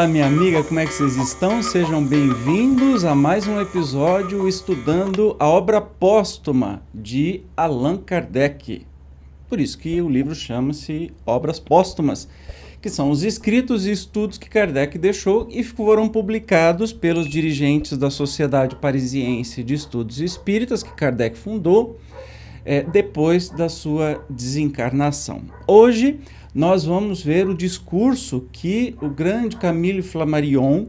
Olá, minha amiga, como é que vocês estão? Sejam bem-vindos a mais um episódio estudando a obra póstuma de Allan Kardec. Por isso que o livro chama-se Obras Póstumas, que são os escritos e estudos que Kardec deixou e foram publicados pelos dirigentes da Sociedade Parisiense de Estudos Espíritas, que Kardec fundou é, depois da sua desencarnação. Hoje nós vamos ver o discurso que o grande Camille Flammarion,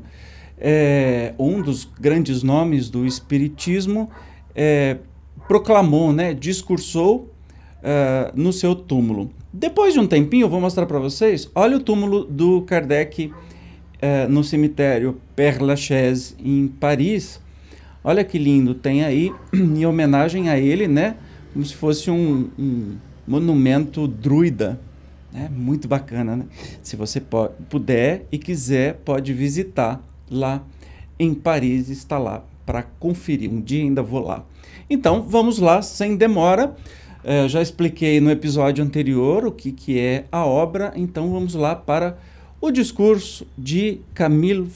é, um dos grandes nomes do Espiritismo, é, proclamou, né, discursou uh, no seu túmulo. Depois de um tempinho, eu vou mostrar para vocês. Olha o túmulo do Kardec uh, no cemitério Père Lachaise, em Paris. Olha que lindo, tem aí, em homenagem a ele, né? Como se fosse um, um monumento druida. É muito bacana, né? Se você pode, puder e quiser, pode visitar lá em Paris, está lá para conferir. Um dia ainda vou lá. Então, vamos lá, sem demora. É, já expliquei no episódio anterior o que, que é a obra, então vamos lá para o discurso de Camille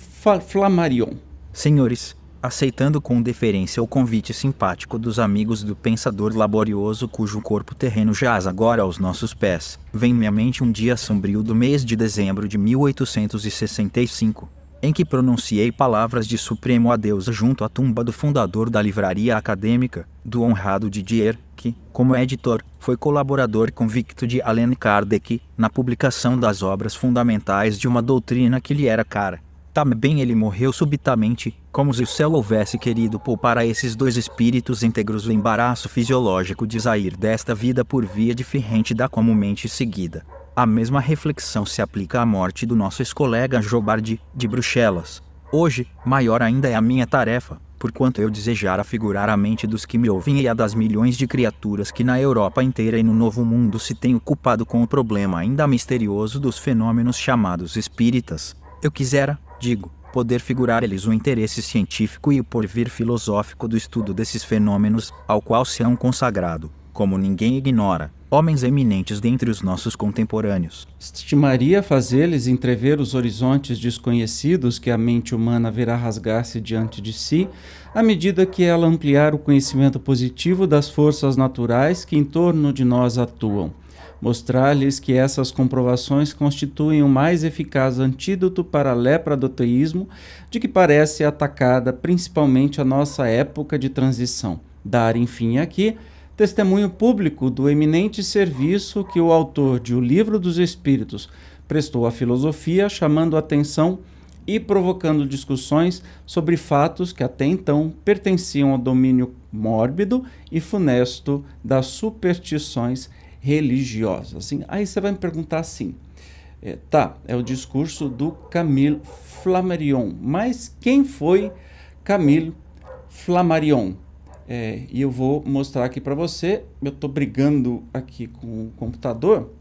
Flammarion. Senhores, aceitando com deferência o convite simpático dos amigos do pensador laborioso cujo corpo terreno jaz agora aos nossos pés, vem-me à mente um dia sombrio do mês de dezembro de 1865, em que pronunciei palavras de supremo adeus junto à tumba do fundador da livraria acadêmica, do honrado Didier, que, como editor, foi colaborador convicto de Allan Kardec na publicação das obras fundamentais de uma doutrina que lhe era cara. Também ele morreu subitamente, como se o céu houvesse querido poupar a esses dois espíritos íntegros o embaraço fisiológico de sair desta vida por via diferente da comumente seguida. A mesma reflexão se aplica à morte do nosso ex-colega Jobardi, de Bruxelas. Hoje, maior ainda é a minha tarefa, porquanto eu desejara figurar a mente dos que me ouvem e a das milhões de criaturas que na Europa inteira e no Novo Mundo se têm ocupado com o problema ainda misterioso dos fenômenos chamados espíritas. Eu quisera, digo, poder figurar eles o interesse científico e o porvir filosófico do estudo desses fenômenos, ao qual se hão consagrado, como ninguém ignora, homens eminentes dentre os nossos contemporâneos. Estimaria fazer-lhes entrever os horizontes desconhecidos que a mente humana verá rasgar-se diante de si, à medida que ela ampliar o conhecimento positivo das forças naturais que em torno de nós atuam mostrar-lhes que essas comprovações constituem o mais eficaz antídoto para a lepra do teísmo, de que parece atacada principalmente a nossa época de transição. Dar, enfim, aqui testemunho público do eminente serviço que o autor de O Livro dos Espíritos prestou à filosofia, chamando atenção e provocando discussões sobre fatos que até então pertenciam ao domínio mórbido e funesto das superstições religiosa. Assim, aí você vai me perguntar assim, é, tá, é o discurso do Camille Flammarion, mas quem foi Camille Flammarion? É, e eu vou mostrar aqui para você, eu estou brigando aqui com o computador,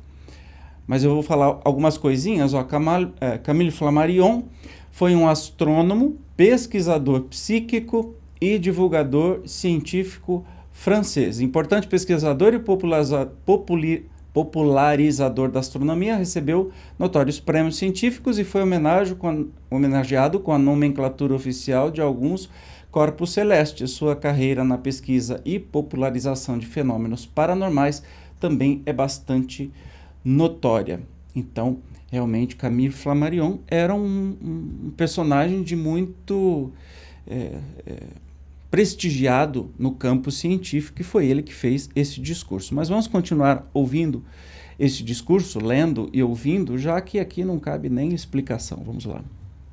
mas eu vou falar algumas coisinhas. Ó, Camille, é, Camille Flammarion foi um astrônomo, pesquisador psíquico e divulgador científico francês, importante pesquisador e popularizador da astronomia, recebeu notórios prêmios científicos e foi homenageado com a nomenclatura oficial de alguns corpos celestes. Sua carreira na pesquisa e popularização de fenômenos paranormais também é bastante notória. Então, realmente, Camille Flammarion era um, um personagem de muito é, é, prestigiado no campo científico e foi ele que fez esse discurso. Mas vamos continuar ouvindo esse discurso, lendo e ouvindo, já que aqui não cabe nem explicação. Vamos lá.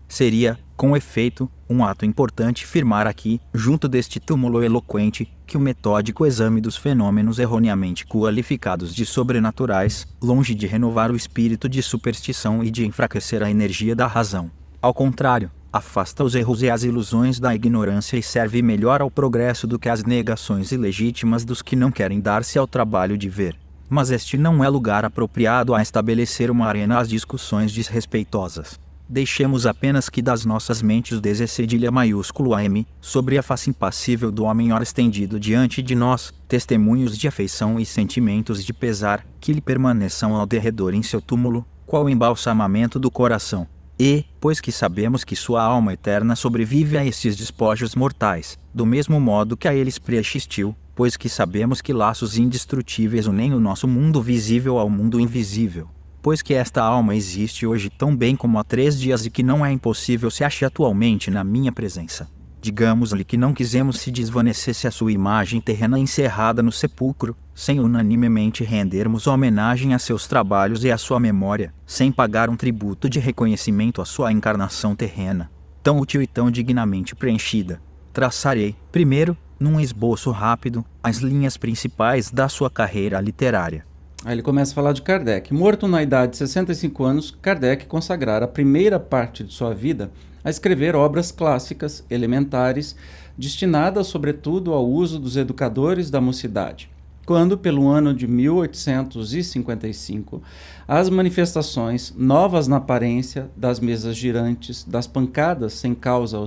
Seria, com efeito, um ato importante firmar aqui, junto deste túmulo eloquente, que o metódico exame dos fenômenos erroneamente qualificados de sobrenaturais, longe de renovar o espírito de superstição e de enfraquecer a energia da razão. Ao contrário, afasta os erros e as ilusões da ignorância e serve melhor ao progresso do que as negações ilegítimas dos que não querem dar-se ao trabalho de ver. Mas este não é lugar apropriado a estabelecer uma arena às discussões desrespeitosas deixemos apenas que das nossas mentes dê cedilha maiúsculo a M, sobre a face impassível do homem ora estendido diante de nós, testemunhos de afeição e sentimentos de pesar, que lhe permaneçam ao derredor em seu túmulo, qual embalsamamento do coração. E, pois que sabemos que sua alma eterna sobrevive a esses despojos mortais, do mesmo modo que a eles preexistiu, pois que sabemos que laços indestrutíveis unem o nosso mundo visível ao mundo invisível, pois que esta alma existe hoje tão bem como há três dias e que não é impossível se ache atualmente na minha presença. Digamos-lhe que não quisemos se desvanecesse a sua imagem terrena encerrada no sepulcro, sem unanimemente rendermos homenagem a seus trabalhos e à sua memória, sem pagar um tributo de reconhecimento à sua encarnação terrena, tão útil e tão dignamente preenchida. Traçarei, primeiro, num esboço rápido, as linhas principais da sua carreira literária. Aí ele começa a falar de Kardec. Morto na idade de 65 anos, Kardec consagrara a primeira parte de sua vida a escrever obras clássicas, elementares, destinadas sobretudo ao uso dos educadores da mocidade. Quando, pelo ano de 1855, as manifestações, novas na aparência, das mesas girantes, das pancadas sem causa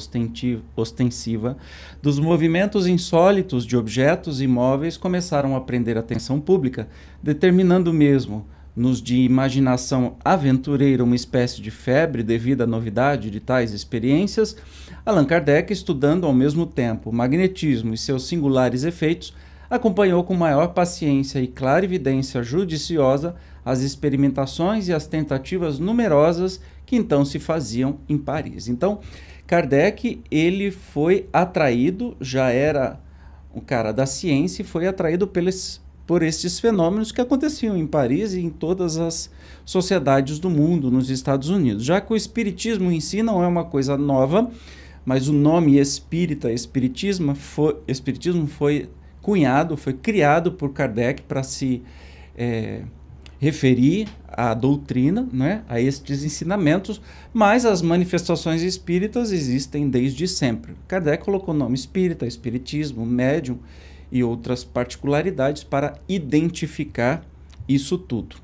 ostensiva, dos movimentos insólitos de objetos imóveis começaram a prender atenção pública, determinando mesmo, nos de imaginação aventureira, uma espécie de febre devido à novidade de tais experiências, Allan Kardec, estudando ao mesmo tempo o magnetismo e seus singulares efeitos, acompanhou com maior paciência e clarividência judiciosa as experimentações e as tentativas numerosas que então se faziam em Paris. Então, Kardec, ele foi atraído, já era um cara da ciência e foi atraído pelos, por esses fenômenos que aconteciam em Paris e em todas as sociedades do mundo, nos Estados Unidos. Já que o espiritismo em si não é uma coisa nova, mas o nome espírita, espiritismo foi, espiritismo foi cunhado, foi criado por Kardec para se é, referir à doutrina, né, a estes ensinamentos, mas as manifestações espíritas existem desde sempre. Kardec colocou o nome espírita, espiritismo, médium e outras particularidades para identificar isso tudo.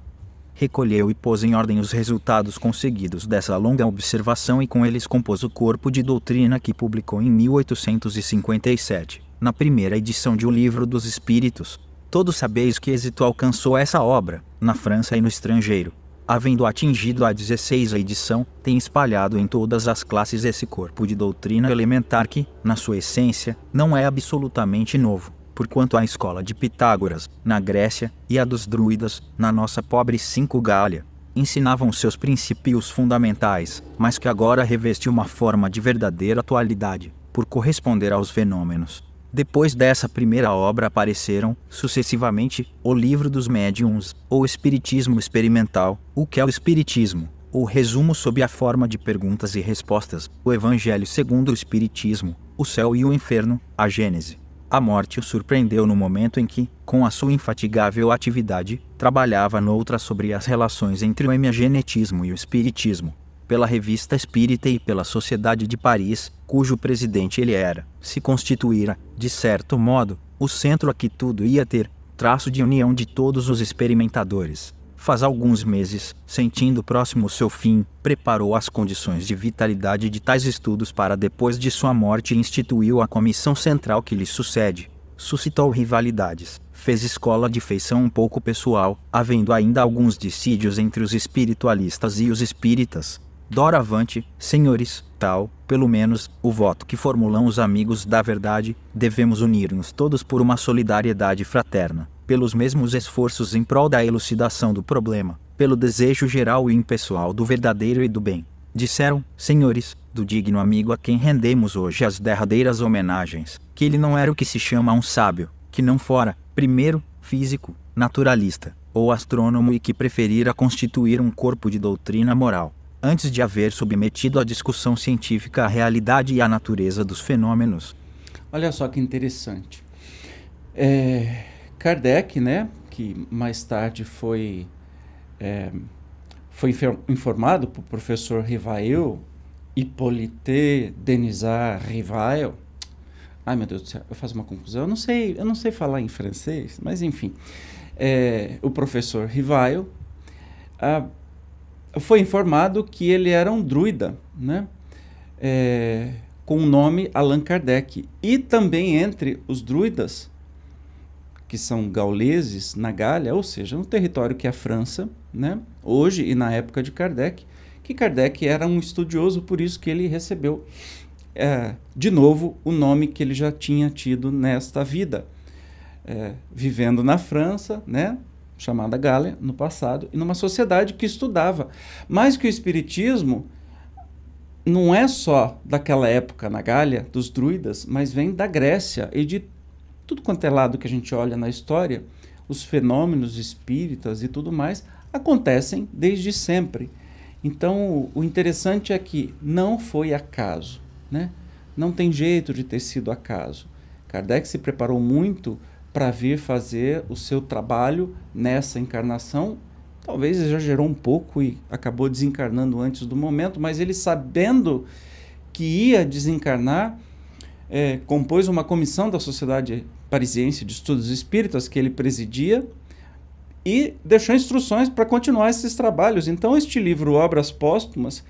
Recolheu e pôs em ordem os resultados conseguidos dessa longa observação e com eles compôs o corpo de doutrina que publicou em 1857 na primeira edição de O Livro dos Espíritos. Todos sabeis que êxito alcançou essa obra, na França e no estrangeiro. Havendo atingido a 16 edição, tem espalhado em todas as classes esse corpo de doutrina elementar que, na sua essência, não é absolutamente novo, porquanto a escola de Pitágoras, na Grécia, e a dos druidas, na nossa pobre Cinco Gália, ensinavam seus princípios fundamentais, mas que agora reveste uma forma de verdadeira atualidade, por corresponder aos fenômenos. Depois dessa primeira obra apareceram, sucessivamente, o Livro dos Médiuns, o Espiritismo Experimental, o que é o Espiritismo, o resumo sob a forma de perguntas e respostas, o Evangelho segundo o Espiritismo, o Céu e o Inferno, a Gênese. A morte o surpreendeu no momento em que, com a sua infatigável atividade, trabalhava noutra sobre as relações entre o emiagenetismo e o Espiritismo pela Revista Espírita e pela Sociedade de Paris, cujo presidente ele era, se constituíra, de certo modo, o centro a que tudo ia ter, traço de união de todos os experimentadores. Faz alguns meses, sentindo próximo o seu fim, preparou as condições de vitalidade de tais estudos para depois de sua morte instituiu a comissão central que lhe sucede. Suscitou rivalidades, fez escola de feição um pouco pessoal, havendo ainda alguns dissídios entre os espiritualistas e os espíritas, Doravante, senhores, tal, pelo menos, o voto que formulam os amigos da verdade, devemos unir-nos todos por uma solidariedade fraterna, pelos mesmos esforços em prol da elucidação do problema, pelo desejo geral e impessoal do verdadeiro e do bem. Disseram, senhores, do digno amigo a quem rendemos hoje as derradeiras homenagens, que ele não era o que se chama um sábio, que não fora, primeiro, físico, naturalista, ou astrônomo e que preferira constituir um corpo de doutrina moral antes de haver submetido à discussão científica a realidade e a natureza dos fenômenos. Olha só que interessante. É, Kardec, né, que mais tarde foi, é, foi informado por professor Rivail, Hippolyte Denisard Rivail. Ai meu Deus do céu, eu faço uma confusão. Eu não sei, eu não sei falar em francês, mas enfim. É, o professor Rivail ah, foi informado que ele era um druida, né? É, com o nome Allan Kardec. E também entre os druidas, que são gauleses na Gália, ou seja, no território que é a França, né? hoje e na época de Kardec, que Kardec era um estudioso, por isso que ele recebeu é, de novo o nome que ele já tinha tido nesta vida, é, vivendo na França, né? chamada Gália, no passado, e numa sociedade que estudava. Mais que o Espiritismo não é só daquela época na Gália, dos druidas, mas vem da Grécia e de tudo quanto é lado que a gente olha na história, os fenômenos espíritas e tudo mais acontecem desde sempre. Então, o interessante é que não foi acaso, né? Não tem jeito de ter sido acaso. Kardec se preparou muito para vir fazer o seu trabalho nessa encarnação. Talvez exagerou um pouco e acabou desencarnando antes do momento, mas ele sabendo que ia desencarnar, é, compôs uma comissão da Sociedade Parisiense de Estudos Espíritas que ele presidia e deixou instruções para continuar esses trabalhos. Então, este livro, Obras Póstumas,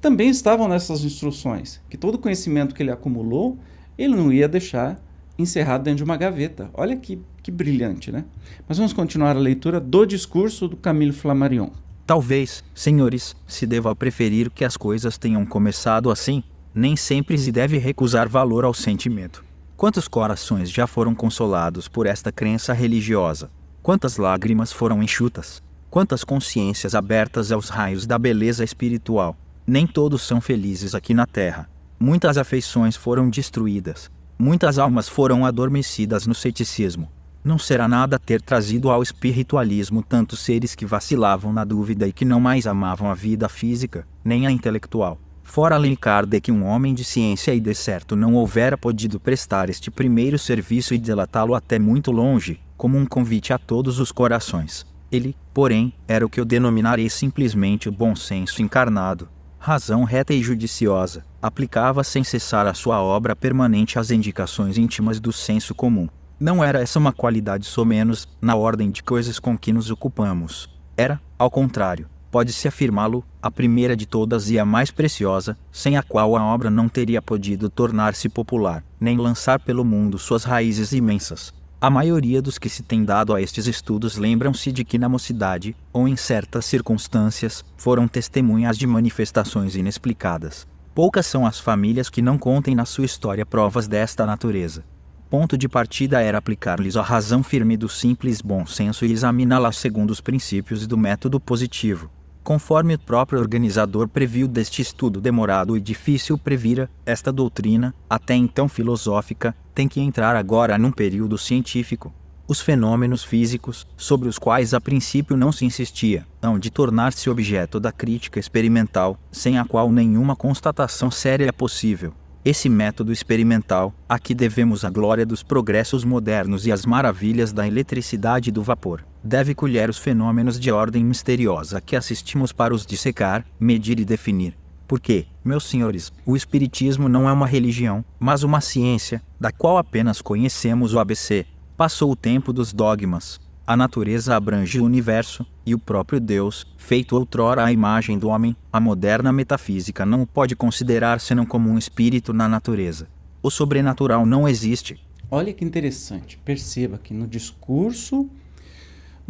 também estavam nessas instruções, que todo o conhecimento que ele acumulou, ele não ia deixar encerrado dentro de uma gaveta. Olha que, que brilhante, né? Mas vamos continuar a leitura do discurso do Camilo Flammarion. Talvez, senhores, se deva preferir que as coisas tenham começado assim. Nem sempre se deve recusar valor ao sentimento. Quantos corações já foram consolados por esta crença religiosa? Quantas lágrimas foram enxutas? Quantas consciências abertas aos raios da beleza espiritual? Nem todos são felizes aqui na terra. Muitas afeições foram destruídas, Muitas almas foram adormecidas no ceticismo. Não será nada ter trazido ao espiritualismo tantos seres que vacilavam na dúvida e que não mais amavam a vida física, nem a intelectual. Fora Allan Kardec, um homem de ciência e de certo não houvera podido prestar este primeiro serviço e delatá-lo até muito longe, como um convite a todos os corações. Ele, porém, era o que eu denominarei simplesmente o bom senso encarnado, razão reta e judiciosa, aplicava sem cessar a sua obra permanente às indicações íntimas do senso comum. Não era essa uma qualidade somenos na ordem de coisas com que nos ocupamos. Era, ao contrário, pode-se afirmá-lo, a primeira de todas e a mais preciosa, sem a qual a obra não teria podido tornar-se popular, nem lançar pelo mundo suas raízes imensas. A maioria dos que se tem dado a estes estudos lembram-se de que na mocidade, ou em certas circunstâncias, foram testemunhas de manifestações inexplicadas. Poucas são as famílias que não contem na sua história provas desta natureza. Ponto de partida era aplicar-lhes a razão firme do simples bom senso e examiná-la segundo os princípios do método positivo, Conforme o próprio organizador previu deste estudo demorado e difícil previra, esta doutrina, até então filosófica, tem que entrar agora num período científico. Os fenômenos físicos, sobre os quais a princípio não se insistia, hão de tornar-se objeto da crítica experimental, sem a qual nenhuma constatação séria é possível. Esse método experimental, a que devemos a glória dos progressos modernos e as maravilhas da eletricidade e do vapor, deve colher os fenômenos de ordem misteriosa que assistimos para os dissecar, medir e definir. Porque, meus senhores, o Espiritismo não é uma religião, mas uma ciência, da qual apenas conhecemos o ABC. Passou o tempo dos dogmas, a natureza abrange o universo, e o próprio Deus, feito outrora à imagem do homem, a moderna metafísica não pode considerar senão como um espírito na natureza. O sobrenatural não existe. Olha que interessante. Perceba que no discurso,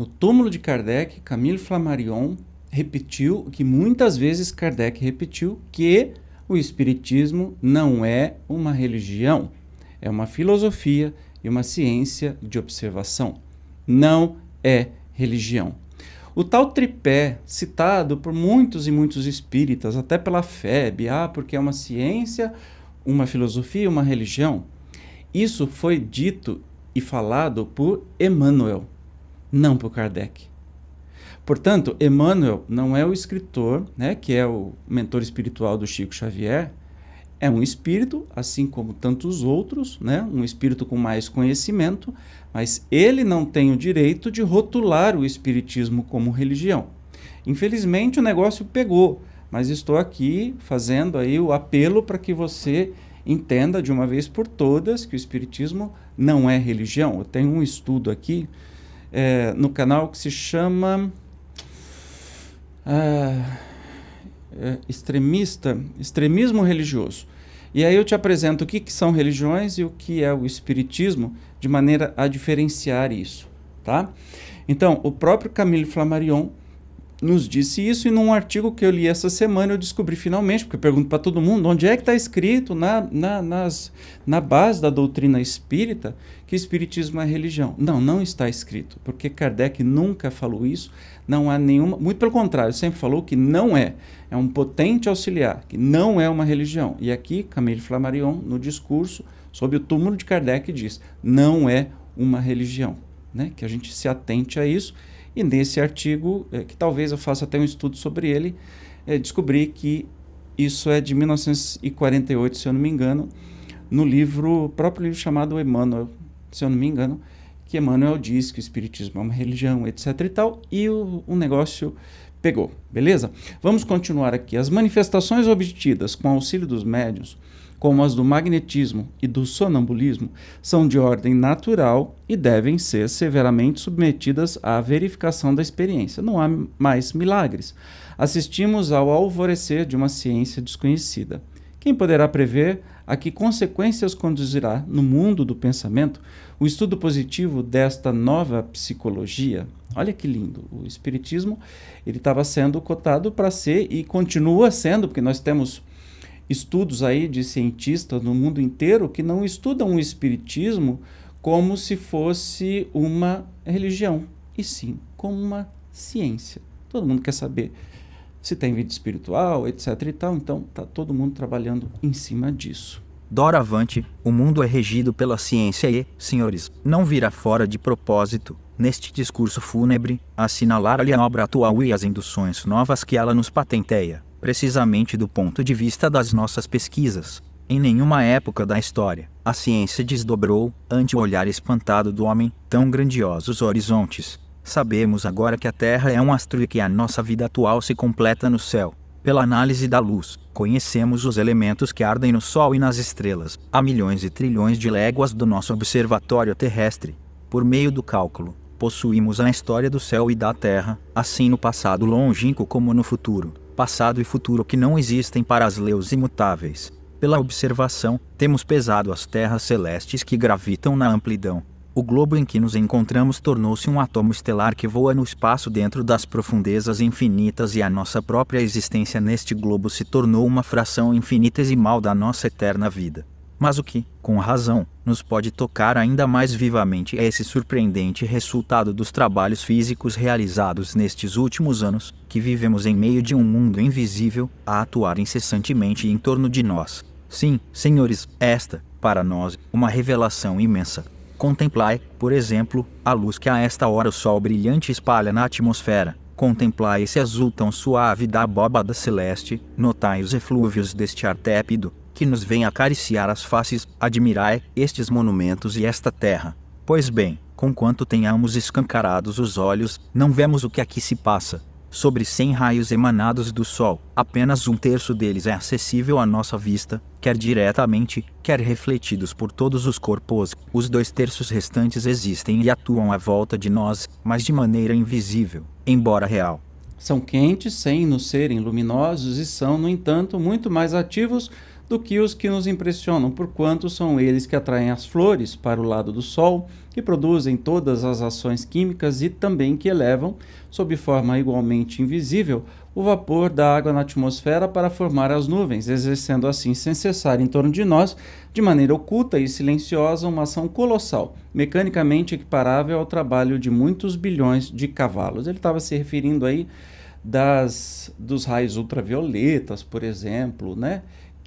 no túmulo de Kardec, Camille Flammarion repetiu que muitas vezes Kardec repetiu que o espiritismo não é uma religião, é uma filosofia e uma ciência de observação. Não é religião. O tal tripé, citado por muitos e muitos espíritas, até pela FEB, ah, porque é uma ciência, uma filosofia, uma religião, isso foi dito e falado por Emmanuel, não por Kardec. Portanto, Emmanuel não é o escritor, né, que é o mentor espiritual do Chico Xavier, é um espírito, assim como tantos outros, né, um espírito com mais conhecimento, mas ele não tem o direito de rotular o espiritismo como religião. Infelizmente o negócio pegou, mas estou aqui fazendo aí o apelo para que você entenda de uma vez por todas que o espiritismo não é religião. Eu tenho um estudo aqui é, no canal que se chama ah, é, extremista, extremismo religioso. E aí eu te apresento o que, que são religiões e o que é o espiritismo, de maneira a diferenciar isso, tá? Então, o próprio Camille Flammarion nos disse isso e num artigo que eu li essa semana eu descobri finalmente, porque eu pergunto para todo mundo, onde é que está escrito na, na, nas, na base da doutrina espírita que espiritismo é religião? Não, não está escrito, porque Kardec nunca falou isso, não há nenhuma, muito pelo contrário, sempre falou que não é, é um potente auxiliar, que não é uma religião. E aqui Camille Flammarion, no discurso sobre o túmulo de Kardec, diz, não é uma religião, né? que a gente se atente a isso e nesse artigo, é, que talvez eu faça até um estudo sobre ele, é, descobri que isso é de 1948, se eu não me engano, no livro, próprio livro chamado Emmanuel, se eu não me engano, que Emmanuel diz que o Espiritismo é uma religião, etc. e tal, e o, o negócio pegou, beleza? Vamos continuar aqui. As manifestações obtidas com auxílio dos médios como as do magnetismo e do sonambulismo, são de ordem natural e devem ser severamente submetidas à verificação da experiência. Não há mais milagres. Assistimos ao alvorecer de uma ciência desconhecida. Quem poderá prever a que consequências conduzirá no mundo do pensamento o estudo positivo desta nova psicologia? Olha que lindo. O espiritismo ele estava sendo cotado para ser e continua sendo, porque nós temos estudos aí de cientistas no mundo inteiro que não estudam o espiritismo como se fosse uma religião, e sim como uma ciência. Todo mundo quer saber se tem vida espiritual, etc e tal, então tá todo mundo trabalhando em cima disso. Doravante, o mundo é regido pela ciência e, senhores, não virá fora de propósito, neste discurso fúnebre, assinalar-lhe a obra atual e as induções novas que ela nos patenteia precisamente do ponto de vista das nossas pesquisas. Em nenhuma época da história, a ciência desdobrou, ante o olhar espantado do homem, tão grandiosos horizontes. Sabemos agora que a Terra é um astro e que a nossa vida atual se completa no céu. Pela análise da luz, conhecemos os elementos que ardem no Sol e nas estrelas, a milhões e trilhões de léguas do nosso observatório terrestre. Por meio do cálculo, possuímos a história do céu e da Terra, assim no passado longínquo como no futuro passado e futuro que não existem para as leis imutáveis. Pela observação, temos pesado as terras celestes que gravitam na amplidão. O globo em que nos encontramos tornou-se um átomo estelar que voa no espaço dentro das profundezas infinitas e a nossa própria existência neste globo se tornou uma fração infinitesimal da nossa eterna vida. Mas o que, com razão, nos pode tocar ainda mais vivamente é esse surpreendente resultado dos trabalhos físicos realizados nestes últimos anos, que vivemos em meio de um mundo invisível a atuar incessantemente em torno de nós. Sim, senhores, esta, para nós, uma revelação imensa. Contemplai, por exemplo, a luz que a esta hora o sol brilhante espalha na atmosfera. Contemplai esse azul tão suave da abóbada celeste, notai os eflúvios deste ar tépido, que nos vem acariciar as faces, admirai estes monumentos e esta terra. Pois bem, conquanto tenhamos escancarados os olhos, não vemos o que aqui se passa. Sobre cem raios emanados do Sol, apenas um terço deles é acessível à nossa vista, quer diretamente, quer refletidos por todos os corpos. Os dois terços restantes existem e atuam à volta de nós, mas de maneira invisível, embora real. São quentes sem nos serem luminosos e são, no entanto, muito mais ativos do que os que nos impressionam, porquanto são eles que atraem as flores para o lado do Sol, que produzem todas as ações químicas e também que elevam, sob forma igualmente invisível, o vapor da água na atmosfera para formar as nuvens, exercendo assim sem cessar em torno de nós, de maneira oculta e silenciosa, uma ação colossal, mecanicamente equiparável ao trabalho de muitos bilhões de cavalos. Ele estava se referindo aí das, dos raios ultravioletas, por exemplo, né?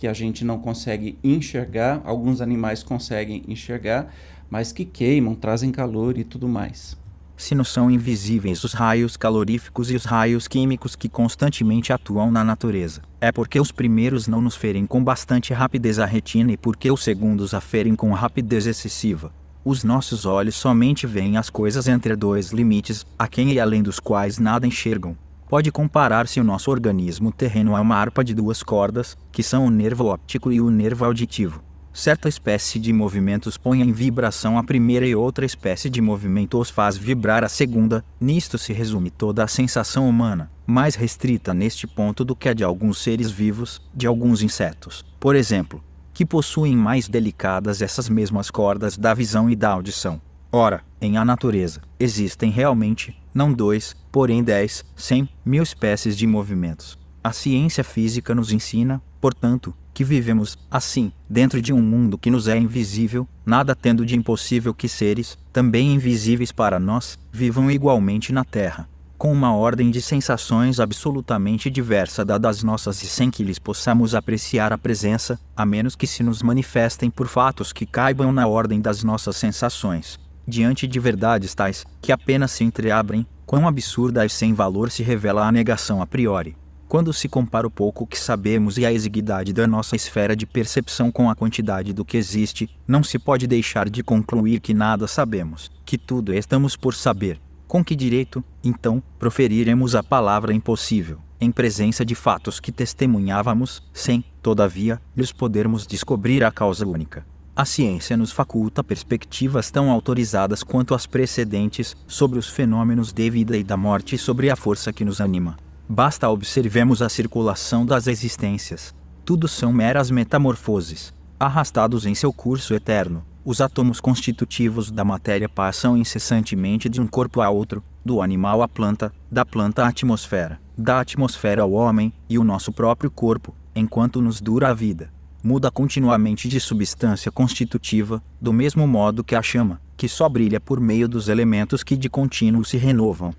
Que a gente não consegue enxergar, alguns animais conseguem enxergar, mas que queimam, trazem calor e tudo mais. se nos são invisíveis os raios caloríficos e os raios químicos que constantemente atuam na natureza, é porque os primeiros não nos ferem com bastante rapidez a retina e porque os segundos a ferem com rapidez excessiva. Os nossos olhos somente veem as coisas entre dois limites, a quem e além dos quais nada enxergam. Pode comparar-se o nosso organismo terreno a uma harpa de duas cordas, que são o nervo óptico e o nervo auditivo. Certa espécie de movimentos põe em vibração a primeira e outra espécie de movimento os faz vibrar a segunda. Nisto se resume toda a sensação humana, mais restrita neste ponto do que a de alguns seres vivos, de alguns insetos, por exemplo, que possuem mais delicadas essas mesmas cordas da visão e da audição. Ora, em a natureza, existem realmente, não dois, porém dez, cem, mil espécies de movimentos. A ciência física nos ensina, portanto, que vivemos, assim, dentro de um mundo que nos é invisível, nada tendo de impossível que seres, também invisíveis para nós, vivam igualmente na Terra, com uma ordem de sensações absolutamente diversa da das nossas e sem que lhes possamos apreciar a presença, a menos que se nos manifestem por fatos que caibam na ordem das nossas sensações. Diante de verdades tais, que apenas se entreabrem, quão absurda e sem valor se revela a negação a priori. Quando se compara o pouco que sabemos e a exiguidade da nossa esfera de percepção com a quantidade do que existe, não se pode deixar de concluir que nada sabemos, que tudo estamos por saber. Com que direito, então, proferiremos a palavra impossível, em presença de fatos que testemunhávamos, sem, todavia, lhes podermos descobrir a causa única? A ciência nos faculta perspectivas tão autorizadas quanto as precedentes sobre os fenômenos de vida e da morte e sobre a força que nos anima. Basta observemos a circulação das existências. Tudo são meras metamorfoses, arrastados em seu curso eterno. Os átomos constitutivos da matéria passam incessantemente de um corpo a outro, do animal à planta, da planta à atmosfera, da atmosfera ao homem e o nosso próprio corpo, enquanto nos dura a vida. Muda continuamente de substância constitutiva, do mesmo modo que a chama, que só brilha por meio dos elementos que de contínuo se renovam.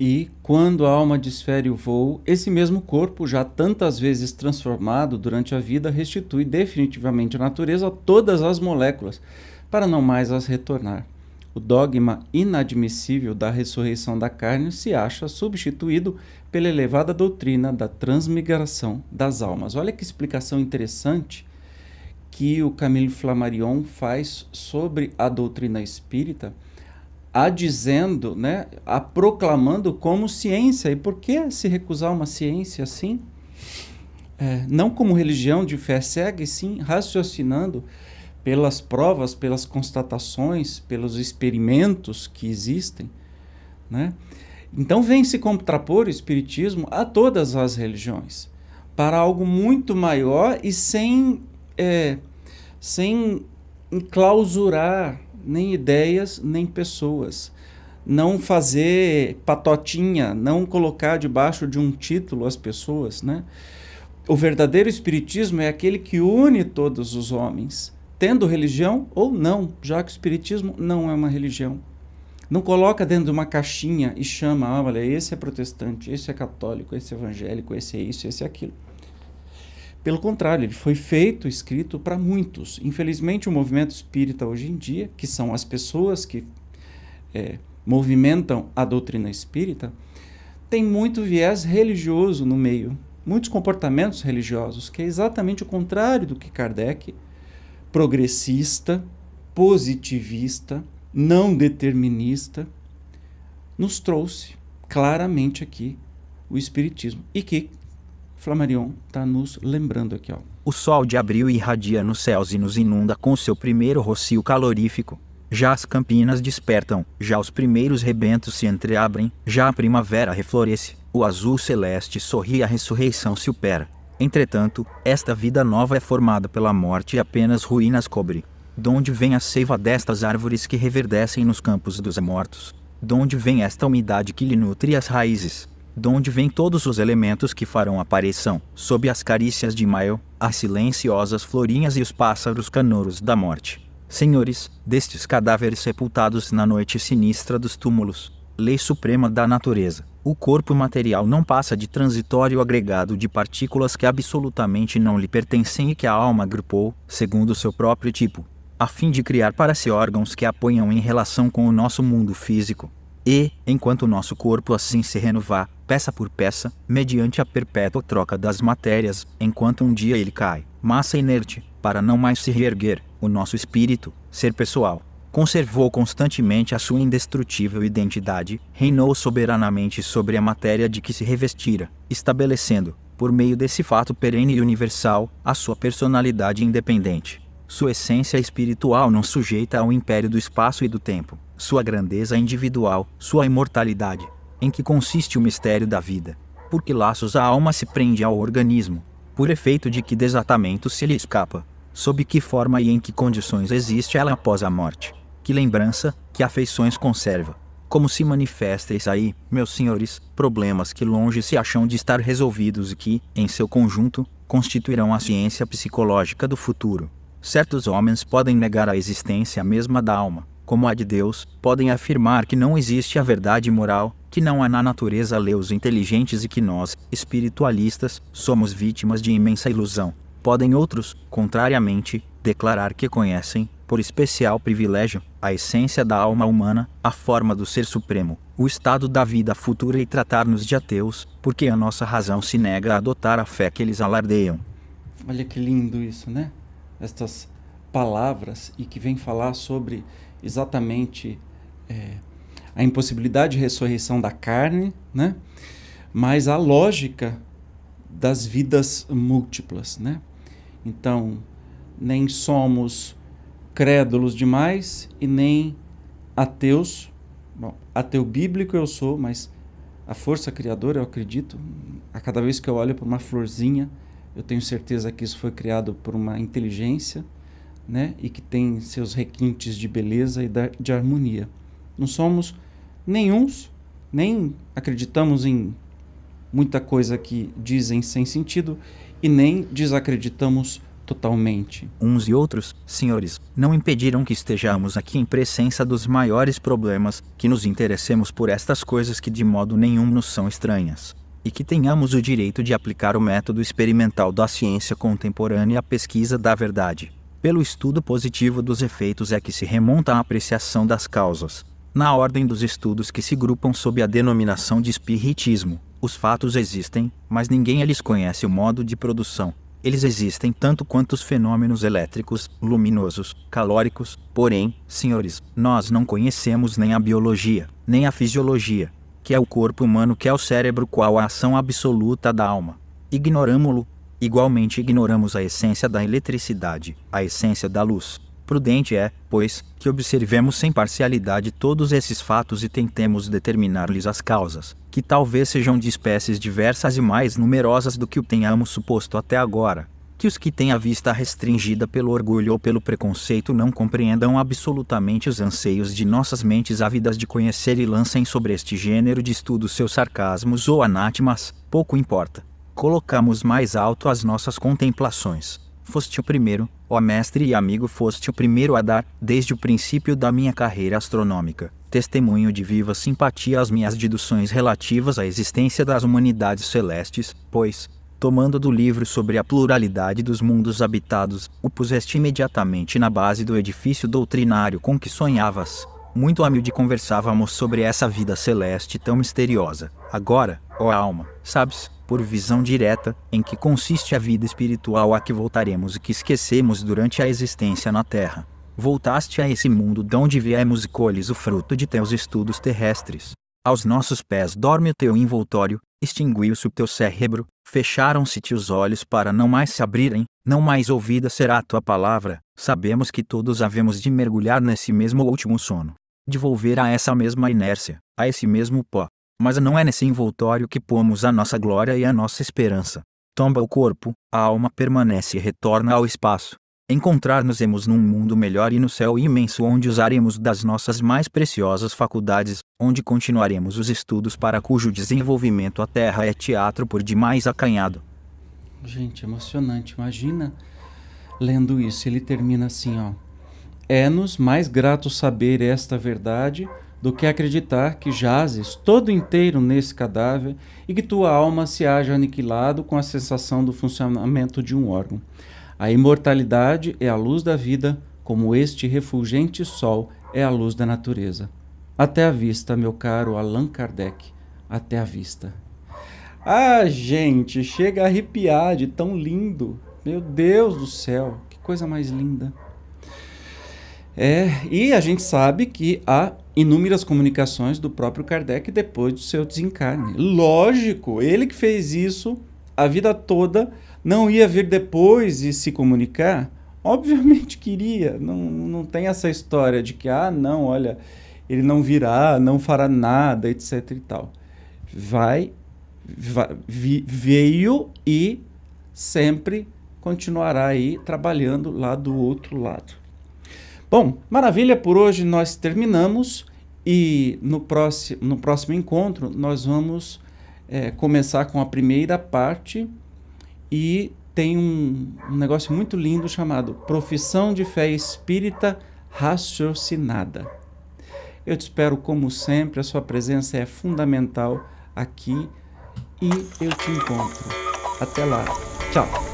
E, quando a alma desfere o voo, esse mesmo corpo, já tantas vezes transformado durante a vida, restitui definitivamente a natureza todas as moléculas, para não mais as retornar. O dogma inadmissível da ressurreição da carne se acha substituído pela elevada doutrina da transmigração das almas. Olha que explicação interessante que o Camille Flammarion faz sobre a doutrina espírita a dizendo, né, a proclamando como ciência. E por que se recusar uma ciência assim? É, não como religião de fé cega, e sim raciocinando pelas provas, pelas constatações, pelos experimentos que existem. Né? Então vem se contrapor o Espiritismo a todas as religiões, para algo muito maior e sem, é, sem enclausurar nem ideias, nem pessoas. Não fazer patotinha, não colocar debaixo de um título as pessoas, né? O verdadeiro espiritismo é aquele que une todos os homens, tendo religião ou não, já que o espiritismo não é uma religião. Não coloca dentro de uma caixinha e chama, ah, olha, esse é protestante, esse é católico, esse é evangélico, esse é isso, esse é aquilo. Pelo contrário, ele foi feito, escrito para muitos. Infelizmente, o movimento espírita hoje em dia, que são as pessoas que é, movimentam a doutrina espírita, tem muito viés religioso no meio, muitos comportamentos religiosos, que é exatamente o contrário do que Kardec, progressista, positivista, não determinista, nos trouxe claramente aqui o Espiritismo. E que Flamarion está nos lembrando aqui. Ó. O sol de abril irradia nos céus e nos inunda com seu primeiro rocio calorífico. Já as campinas despertam, já os primeiros rebentos se entreabrem, já a primavera refloresce, o azul celeste sorri a ressurreição se opera. Entretanto, esta vida nova é formada pela morte e apenas ruínas cobre. Donde vem a seiva destas árvores que reverdecem nos campos dos mortos? Donde vem esta umidade que lhe nutre as raízes? donde vêm todos os elementos que farão aparição, sob as carícias de maio, as silenciosas florinhas e os pássaros canouros da morte. Senhores, destes cadáveres sepultados na noite sinistra dos túmulos, lei suprema da natureza, o corpo material não passa de transitório agregado de partículas que absolutamente não lhe pertencem e que a alma agrupou, segundo seu próprio tipo, a fim de criar para si órgãos que apoiam em relação com o nosso mundo físico, E, enquanto o nosso corpo assim se renovar, peça por peça, mediante a perpétua troca das matérias, enquanto um dia ele cai, massa inerte, para não mais se reerguer, o nosso espírito, ser pessoal, conservou constantemente a sua indestrutível identidade, reinou soberanamente sobre a matéria de que se revestira, estabelecendo, por meio desse fato perene e universal, a sua personalidade independente. Sua essência espiritual não sujeita ao império do espaço e do tempo, sua grandeza individual, sua imortalidade. Em que consiste o mistério da vida? Por que laços a alma se prende ao organismo? Por efeito de que desatamento se lhe escapa? Sob que forma e em que condições existe ela após a morte? Que lembrança, que afeições conserva? Como se manifesta isso aí, meus senhores, problemas que longe se acham de estar resolvidos e que, em seu conjunto, constituirão a ciência psicológica do futuro. Certos homens podem negar a existência mesma da alma, como a de Deus, podem afirmar que não existe a verdade moral, que não há na natureza leus inteligentes e que nós, espiritualistas, somos vítimas de imensa ilusão. Podem outros, contrariamente, declarar que conhecem, por especial privilégio, a essência da alma humana, a forma do ser supremo, o estado da vida futura e tratar-nos de ateus, porque a nossa razão se nega a adotar a fé que eles alardeiam. Olha que lindo isso, né? Estas palavras e que vem falar sobre exatamente é, a impossibilidade de ressurreição da carne, né? mas a lógica das vidas múltiplas. Né? Então, nem somos crédulos demais e nem ateus. Bom, ateu bíblico eu sou, mas a força criadora eu acredito. A cada vez que eu olho para uma florzinha, eu tenho certeza que isso foi criado por uma inteligência né? e que tem seus requintes de beleza e de harmonia. Não somos nenhuns, nem acreditamos em muita coisa que dizem sem sentido e nem desacreditamos totalmente. Uns e outros, senhores, não impediram que estejamos aqui em presença dos maiores problemas, que nos interessemos por estas coisas que de modo nenhum nos são estranhas, e que tenhamos o direito de aplicar o método experimental da ciência contemporânea à pesquisa da verdade. Pelo estudo positivo dos efeitos é que se remonta a apreciação das causas. Na ordem dos estudos que se grupam sob a denominação de espiritismo, os fatos existem, mas ninguém lhes conhece o modo de produção. Eles existem tanto quanto os fenômenos elétricos, luminosos, calóricos, porém, senhores, nós não conhecemos nem a biologia, nem a fisiologia, que é o corpo humano, que é o cérebro, qual a ação absoluta da alma. Ignoramo-lo, Igualmente ignoramos a essência da eletricidade, a essência da luz. Prudente é, pois, que observemos sem parcialidade todos esses fatos e tentemos determinar-lhes as causas, que talvez sejam de espécies diversas e mais numerosas do que o tenhamos suposto até agora. Que os que têm a vista restringida pelo orgulho ou pelo preconceito não compreendam absolutamente os anseios de nossas mentes ávidas de conhecer e lancem sobre este gênero de estudo seus sarcasmos ou anátimas, pouco importa colocamos mais alto as nossas contemplações. Foste o primeiro, ó mestre e amigo, foste o primeiro a dar, desde o princípio da minha carreira astronômica, testemunho de viva simpatia às minhas deduções relativas à existência das humanidades celestes, pois, tomando do livro sobre a pluralidade dos mundos habitados, o puseste imediatamente na base do edifício doutrinário com que sonhavas. Muito humilde conversávamos sobre essa vida celeste tão misteriosa. Agora, ó alma, sabes, por visão direta, em que consiste a vida espiritual a que voltaremos e que esquecemos durante a existência na Terra. Voltaste a esse mundo de onde viemos e colhes o fruto de teus estudos terrestres. Aos nossos pés dorme o teu envoltório, extinguiu-se o teu cérebro, fecharam-se-te os olhos para não mais se abrirem, não mais ouvida será a tua palavra. Sabemos que todos havemos de mergulhar nesse mesmo último sono. De volver a essa mesma inércia, a esse mesmo pó, mas não é nesse envoltório que pomos a nossa glória e a nossa esperança. Tomba o corpo, a alma permanece e retorna ao espaço. Encontrar-nos-emos num mundo melhor e no céu imenso onde usaremos das nossas mais preciosas faculdades, onde continuaremos os estudos para cujo desenvolvimento a Terra é teatro por demais acanhado. Gente, emocionante. Imagina lendo isso. Ele termina assim, ó. É-nos mais grato saber esta verdade do que acreditar que jazes todo inteiro nesse cadáver e que tua alma se haja aniquilado com a sensação do funcionamento de um órgão. A imortalidade é a luz da vida, como este refulgente sol é a luz da natureza. Até a vista, meu caro Allan Kardec. Até a vista. Ah, gente, chega a arrepiar de tão lindo. Meu Deus do céu, que coisa mais linda. É, e a gente sabe que há inúmeras comunicações do próprio Kardec depois do seu desencarne. Lógico, ele que fez isso a vida toda, não ia vir depois e se comunicar? Obviamente queria. Não, não tem essa história de que, ah, não, olha, ele não virá, não fará nada, etc e tal. Vai, vai vi, veio e sempre continuará aí trabalhando lá do outro lado. Bom, maravilha, por hoje nós terminamos e no próximo, no próximo encontro nós vamos é, começar com a primeira parte e tem um, um negócio muito lindo chamado Profissão de Fé Espírita Raciocinada. Eu te espero como sempre, a sua presença é fundamental aqui e eu te encontro. Até lá. Tchau.